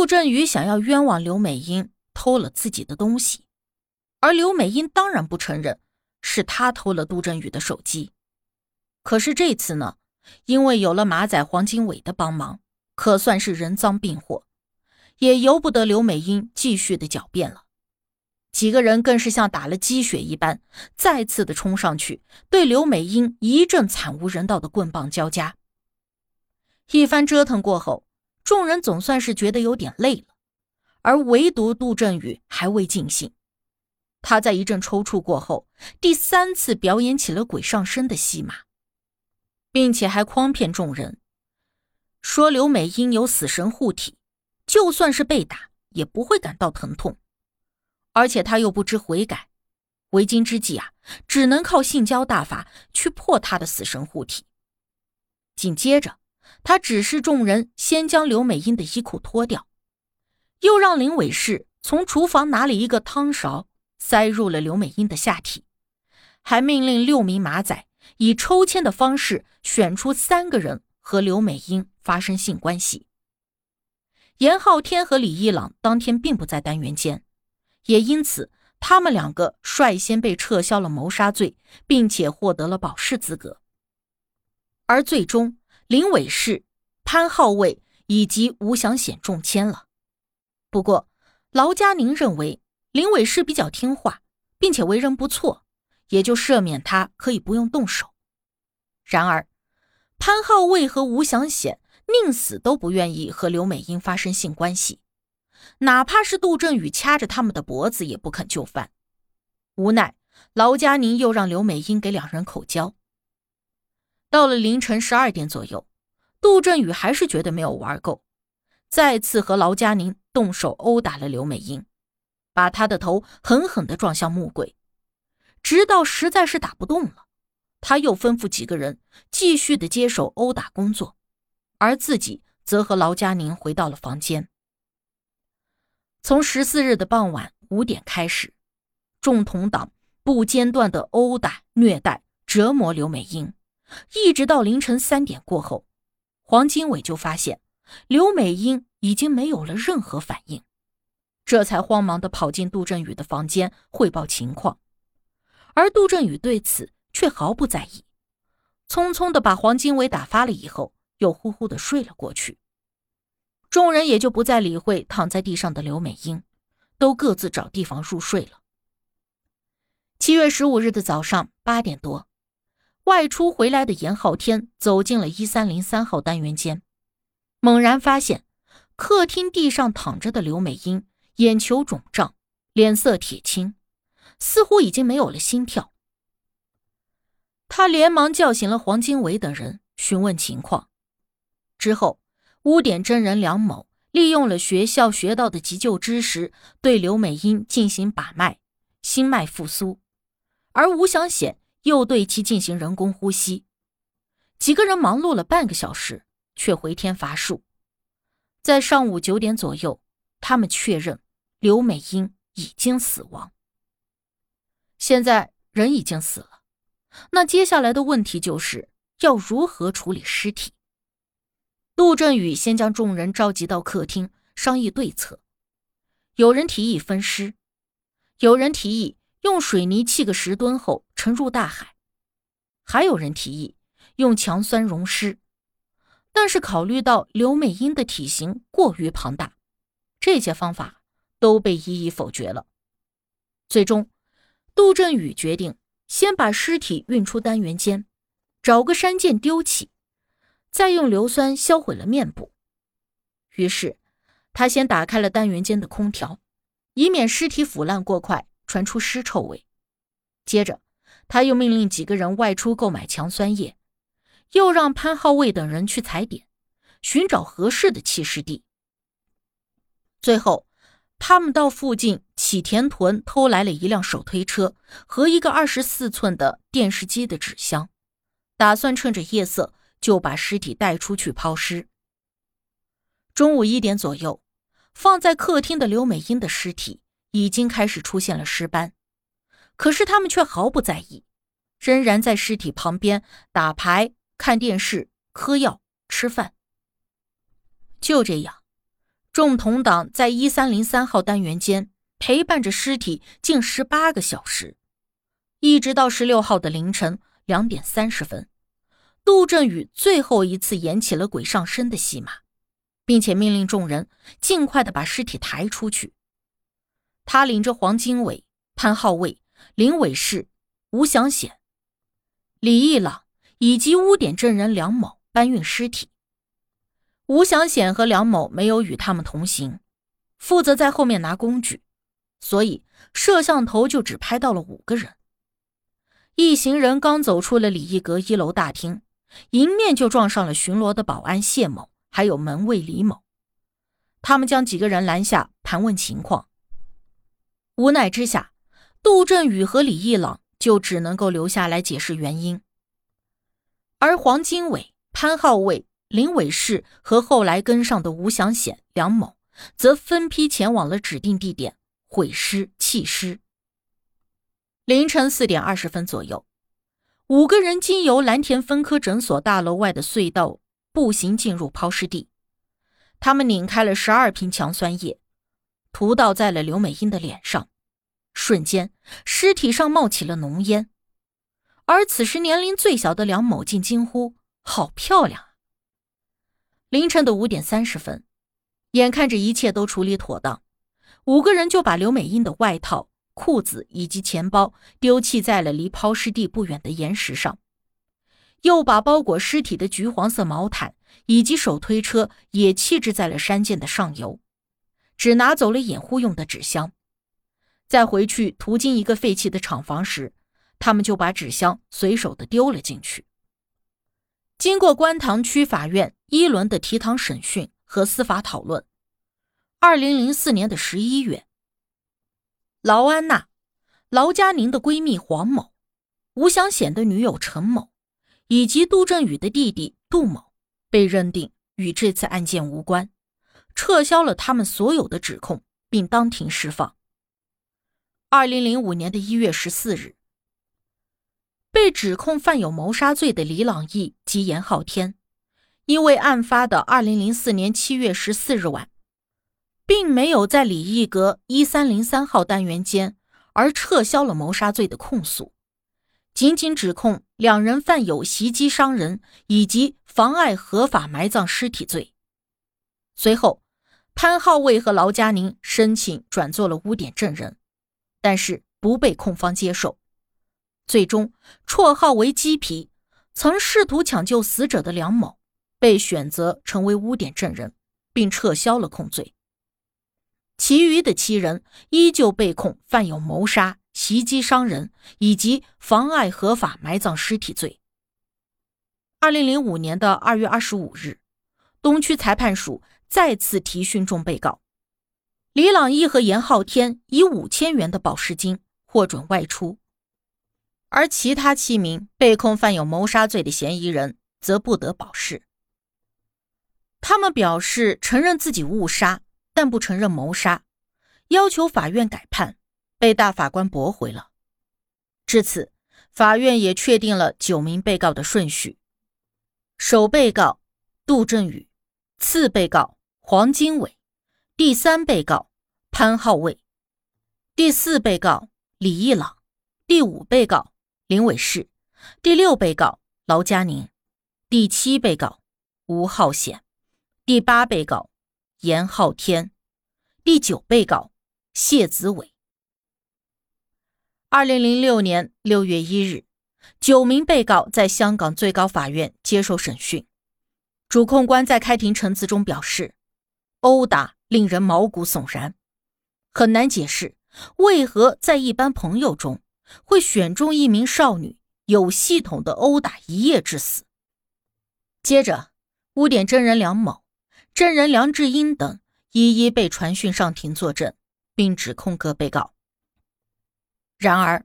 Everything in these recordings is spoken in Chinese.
杜振宇想要冤枉刘美英偷了自己的东西，而刘美英当然不承认是他偷了杜振宇的手机。可是这次呢，因为有了马仔黄经纬的帮忙，可算是人赃并获，也由不得刘美英继续的狡辩了。几个人更是像打了鸡血一般，再次的冲上去，对刘美英一阵惨无人道的棍棒交加。一番折腾过后，众人总算是觉得有点累了，而唯独杜振宇还未尽兴。他在一阵抽搐过后，第三次表演起了鬼上身的戏码，并且还诓骗众人，说刘美英有死神护体，就算是被打也不会感到疼痛。而且他又不知悔改，为今之计啊，只能靠性交大法去破他的死神护体。紧接着，他指示众人先将刘美英的衣裤脱掉，又让林伟士从厨房拿了一个汤勺塞入了刘美英的下体，还命令六名马仔以抽签的方式选出三个人和刘美英发生性关系。严浩天和李一朗当天并不在单元间。也因此，他们两个率先被撤销了谋杀罪，并且获得了保释资格。而最终，林伟士、潘浩卫以及吴祥显中签了。不过，劳佳宁认为林伟士比较听话，并且为人不错，也就赦免他，可以不用动手。然而，潘浩卫和吴祥显宁死都不愿意和刘美英发生性关系。哪怕是杜振宇掐着他们的脖子也不肯就范，无奈劳佳宁又让刘美英给两人口交。到了凌晨十二点左右，杜振宇还是觉得没有玩够，再次和劳佳宁动手殴打了刘美英，把她的头狠狠地撞向木柜，直到实在是打不动了，他又吩咐几个人继续的接手殴打工作，而自己则和劳佳宁回到了房间。从十四日的傍晚五点开始，众同党不间断的殴打、虐待、折磨刘美英，一直到凌晨三点过后，黄金伟就发现刘美英已经没有了任何反应，这才慌忙的跑进杜振宇的房间汇报情况，而杜振宇对此却毫不在意，匆匆的把黄金伟打发了以后，又呼呼的睡了过去。众人也就不再理会躺在地上的刘美英，都各自找地方入睡了。七月十五日的早上八点多，外出回来的严浩天走进了一三零三号单元间，猛然发现客厅地上躺着的刘美英眼球肿胀，脸色铁青，似乎已经没有了心跳。他连忙叫醒了黄金伟等人，询问情况，之后。污点真人梁某利用了学校学到的急救知识，对刘美英进行把脉，心脉复苏；而吴祥显又对其进行人工呼吸。几个人忙碌了半个小时，却回天乏术。在上午九点左右，他们确认刘美英已经死亡。现在人已经死了，那接下来的问题就是要如何处理尸体。杜振宇先将众人召集到客厅商议对策。有人提议分尸，有人提议用水泥砌个石墩后沉入大海，还有人提议用强酸溶尸。但是考虑到刘美英的体型过于庞大，这些方法都被一一否决了。最终，杜振宇决定先把尸体运出单元间，找个山涧丢弃。再用硫酸销毁了面部，于是他先打开了单元间的空调，以免尸体腐烂过快传出尸臭味。接着，他又命令几个人外出购买强酸液，又让潘浩卫等人去踩点，寻找合适的弃尸地。最后，他们到附近启田屯偷来了一辆手推车和一个二十四寸的电视机的纸箱，打算趁着夜色。就把尸体带出去抛尸。中午一点左右，放在客厅的刘美英的尸体已经开始出现了尸斑，可是他们却毫不在意，仍然在尸体旁边打牌、看电视、嗑药、吃饭。就这样，众同党在一三零三号单元间陪伴着尸体近十八个小时，一直到十六号的凌晨两点三十分，杜振宇最后一次演起了鬼上身的戏码，并且命令众人尽快的把尸体抬出去。他领着黄经纬、潘浩卫、林伟士、吴祥显、李义朗以及污点证人梁某搬运尸体。吴祥显和梁某没有与他们同行，负责在后面拿工具，所以摄像头就只拍到了五个人。一行人刚走出了礼义阁一楼大厅，迎面就撞上了巡逻的保安谢某，还有门卫李某。他们将几个人拦下，盘问情况。无奈之下，杜振宇和李一朗就只能够留下来解释原因，而黄经纬、潘浩卫。林伟士和后来跟上的吴祥显、梁某，则分批前往了指定地点毁尸弃尸。凌晨四点二十分左右，五个人经由蓝田分科诊所大楼外的隧道步行进入抛尸地。他们拧开了十二瓶强酸液，涂倒在了刘美英的脸上，瞬间尸体上冒起了浓烟。而此时年龄最小的梁某竟惊呼：“好漂亮！”凌晨的五点三十分，眼看着一切都处理妥当，五个人就把刘美英的外套、裤子以及钱包丢弃在了离抛尸地不远的岩石上，又把包裹尸体的橘黄色毛毯以及手推车也弃置在了山涧的上游，只拿走了掩护用的纸箱。在回去途经一个废弃的厂房时，他们就把纸箱随手的丢了进去。经过观塘区法院一轮的提堂审讯和司法讨论，二零零四年的十一月，劳安娜、劳佳宁的闺蜜黄某、吴祥显的女友陈某，以及杜振宇的弟弟杜某被认定与这次案件无关，撤销了他们所有的指控，并当庭释放。二零零五年的一月十四日。被指控犯有谋杀罪的李朗义及严浩天，因为案发的二零零四年七月十四日晚，并没有在李义阁一三零三号单元间，而撤销了谋杀罪的控诉，仅仅指控两人犯有袭击伤人以及妨碍合法埋葬尸体罪。随后，潘浩卫和劳佳宁申请转做了污点证人，但是不被控方接受。最终，绰号为“鸡皮”，曾试图抢救死者的梁某，被选择成为污点证人，并撤销了控罪。其余的七人依旧被控犯有谋杀、袭击伤人以及妨碍合法埋葬尸体罪。二零零五年的二月二十五日，东区裁判署再次提讯众被告李朗一和严浩天以五千元的保释金获准外出。而其他七名被控犯有谋杀罪的嫌疑人则不得保释。他们表示承认自己误杀，但不承认谋杀，要求法院改判，被大法官驳回了。至此，法院也确定了九名被告的顺序：首被告杜振宇，次被告黄经纬，第三被告潘浩卫，第四被告李义朗，第五被告。林伟士，第六被告劳佳宁，第七被告吴浩显，第八被告严浩天，第九被告谢子伟。二零零六年六月一日，九名被告在香港最高法院接受审讯。主控官在开庭陈词中表示：“殴打令人毛骨悚然，很难解释为何在一般朋友中。”会选中一名少女，有系统的殴打一夜致死。接着，污点证人梁某、证人梁志英等一一被传讯上庭作证，并指控各被告。然而，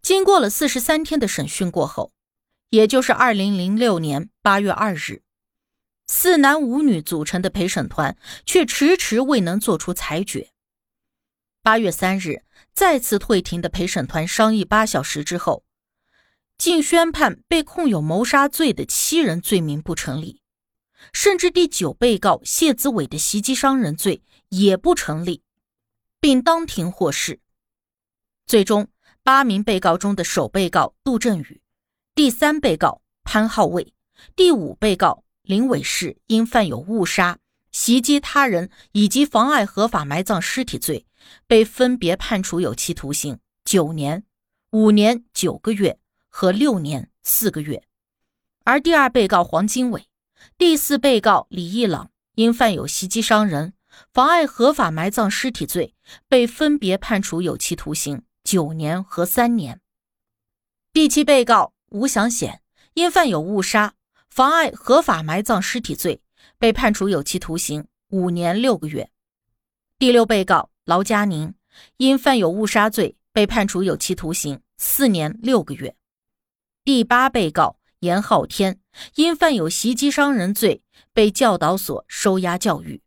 经过了四十三天的审讯过后，也就是二零零六年八月二日，四男五女组成的陪审团却迟迟未能做出裁决。八月三日。再次退庭的陪审团商议八小时之后，竟宣判被控有谋杀罪的七人罪名不成立，甚至第九被告谢子伟的袭击伤人罪也不成立，并当庭获释。最终，八名被告中的首被告杜振宇、第三被告潘浩卫、第五被告林伟士因犯有误杀、袭击他人以及妨碍合法埋葬尸体罪，被分别判处有期徒刑九年、五年九个月和六年四个月。而第二被告黄金伟。第四被告李义朗因犯有袭击伤人、妨碍合法埋葬尸体罪，被分别判处有期徒刑九年和三年。第七被告吴祥显因犯有误杀、妨碍合法埋葬尸体罪，被判处有期徒刑五年六个月。第六被告劳佳宁因犯有误杀罪，被判处有期徒刑四年六个月。第八被告。严浩天因犯有袭击伤人罪，被教导所收押教育。